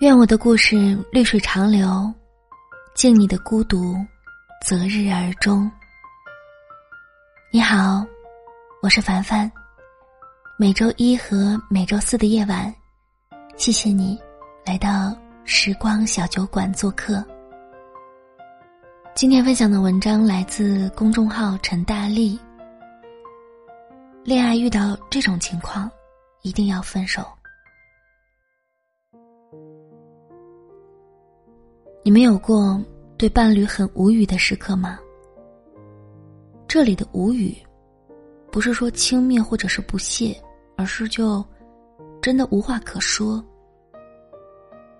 愿我的故事绿水长流，敬你的孤独，择日而终。你好，我是凡凡。每周一和每周四的夜晚，谢谢你来到时光小酒馆做客。今天分享的文章来自公众号陈大力。恋爱遇到这种情况，一定要分手。你们有过对伴侣很无语的时刻吗？这里的无语，不是说轻蔑或者是不屑，而是就真的无话可说。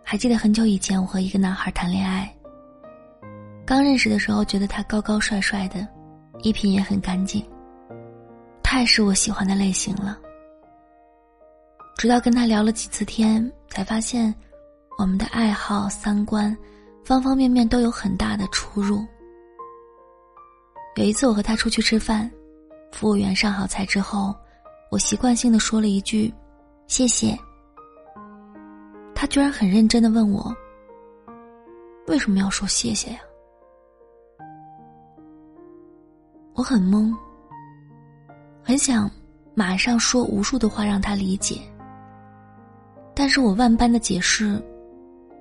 还记得很久以前，我和一个男孩谈恋爱。刚认识的时候，觉得他高高帅帅的，衣品也很干净，太是我喜欢的类型了。直到跟他聊了几次天，才发现我们的爱好、三观。方方面面都有很大的出入。有一次我和他出去吃饭，服务员上好菜之后，我习惯性的说了一句“谢谢”。他居然很认真的问我：“为什么要说谢谢呀？”我很懵，很想马上说无数的话让他理解，但是我万般的解释，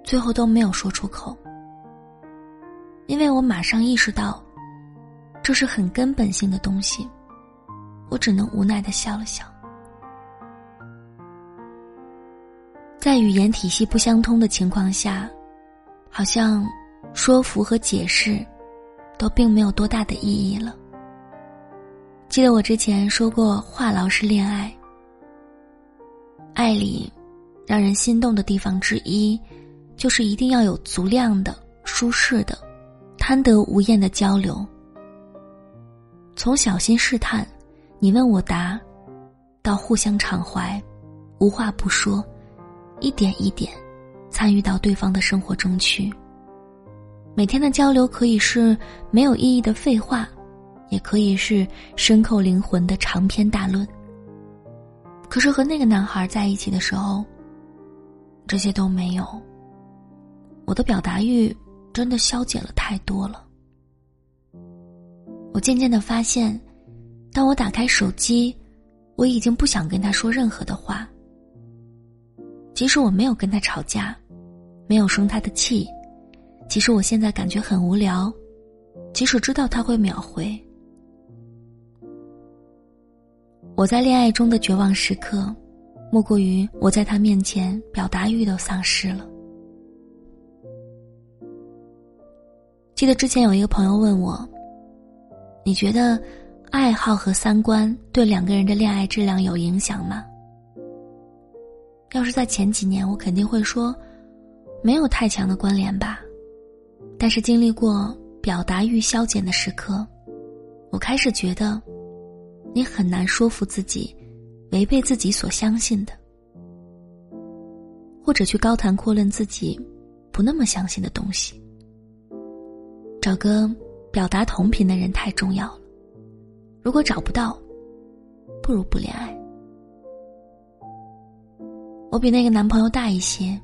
最后都没有说出口。因为我马上意识到，这是很根本性的东西，我只能无奈的笑了笑。在语言体系不相通的情况下，好像说服和解释，都并没有多大的意义了。记得我之前说过，话痨是恋爱，爱里让人心动的地方之一，就是一定要有足量的舒适的。贪得无厌的交流，从小心试探，你问我答，到互相敞怀，无话不说，一点一点参与到对方的生活中去。每天的交流可以是没有意义的废话，也可以是深扣灵魂的长篇大论。可是和那个男孩在一起的时候，这些都没有。我的表达欲。真的消减了太多了。我渐渐的发现，当我打开手机，我已经不想跟他说任何的话。即使我没有跟他吵架，没有生他的气，即使我现在感觉很无聊，即使知道他会秒回，我在恋爱中的绝望时刻，莫过于我在他面前表达欲都丧失了。记得之前有一个朋友问我：“你觉得爱好和三观对两个人的恋爱质量有影响吗？”要是在前几年，我肯定会说没有太强的关联吧。但是经历过表达欲消减的时刻，我开始觉得你很难说服自己违背自己所相信的，或者去高谈阔论自己不那么相信的东西。找个表达同频的人太重要了。如果找不到，不如不恋爱。我比那个男朋友大一些，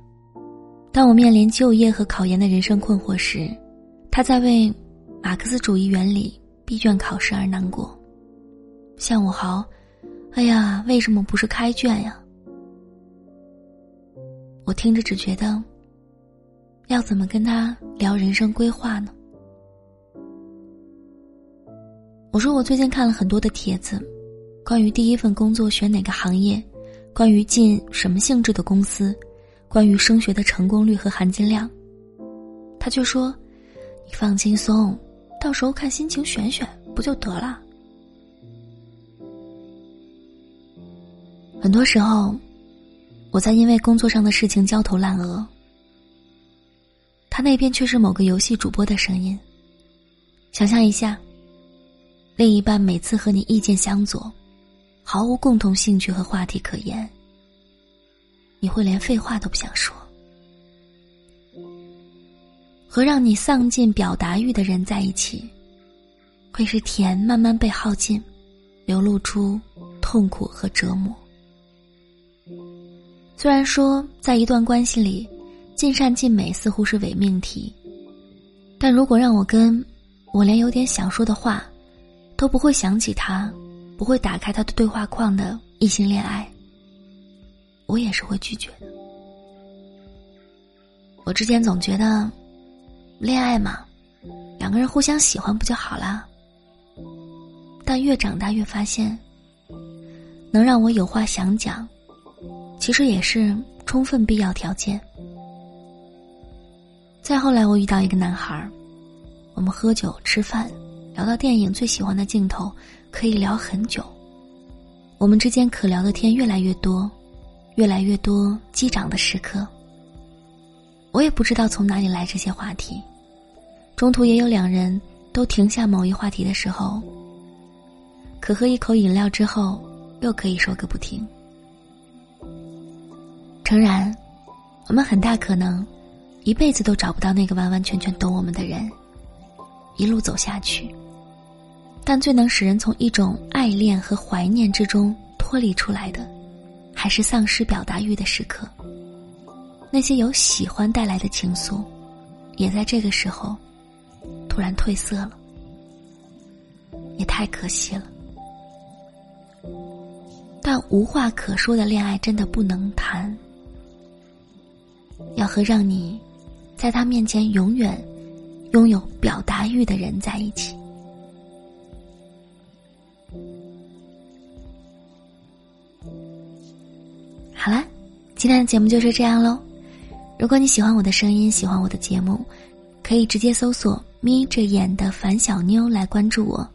当我面临就业和考研的人生困惑时，他在为马克思主义原理闭卷考试而难过，向我嚎：“哎呀，为什么不是开卷呀？”我听着只觉得，要怎么跟他聊人生规划呢？我说我最近看了很多的帖子，关于第一份工作选哪个行业，关于进什么性质的公司，关于升学的成功率和含金量。他却说：“你放轻松，到时候看心情选选不就得了。”很多时候，我在因为工作上的事情焦头烂额，他那边却是某个游戏主播的声音。想象一下。另一半每次和你意见相左，毫无共同兴趣和话题可言，你会连废话都不想说。和让你丧尽表达欲的人在一起，会是甜慢慢被耗尽，流露出痛苦和折磨。虽然说在一段关系里，尽善尽美似乎是伪命题，但如果让我跟我连有点想说的话都不会想起他，不会打开他的对话框的异性恋爱，我也是会拒绝的。我之前总觉得，恋爱嘛，两个人互相喜欢不就好了？但越长大越发现，能让我有话想讲，其实也是充分必要条件。再后来，我遇到一个男孩儿，我们喝酒吃饭，聊到电影最喜欢的镜头，可以聊很久。我们之间可聊的天越来越多，越来越多击掌的时刻。我也不知道从哪里来这些话题，中途也有两人都停下某一话题的时候，可喝一口饮料之后，又可以说个不停。诚然，我们很大可能一辈子都找不到那个完完全全懂我们的人，一路走下去。但最能使人从一种爱恋和怀念之中脱离出来的，还是丧失表达欲的时刻。那些由喜欢带来的情愫，也在这个时候突然褪色了，也太可惜了。但无话可说的恋爱真的不能谈，要和让你在他面前永远拥有表达欲的人在一起。好了，今天的节目就是这样喽。如果你喜欢我的声音，喜欢我的节目，可以直接搜索“眯着眼的樊小妞”来关注我，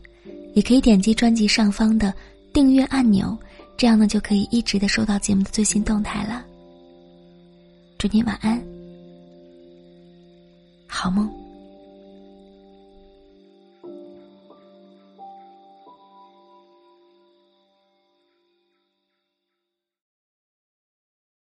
也可以点击专辑上方的订阅按钮，这样呢就可以一直的收到节目的最新动态了。祝你晚安，好梦。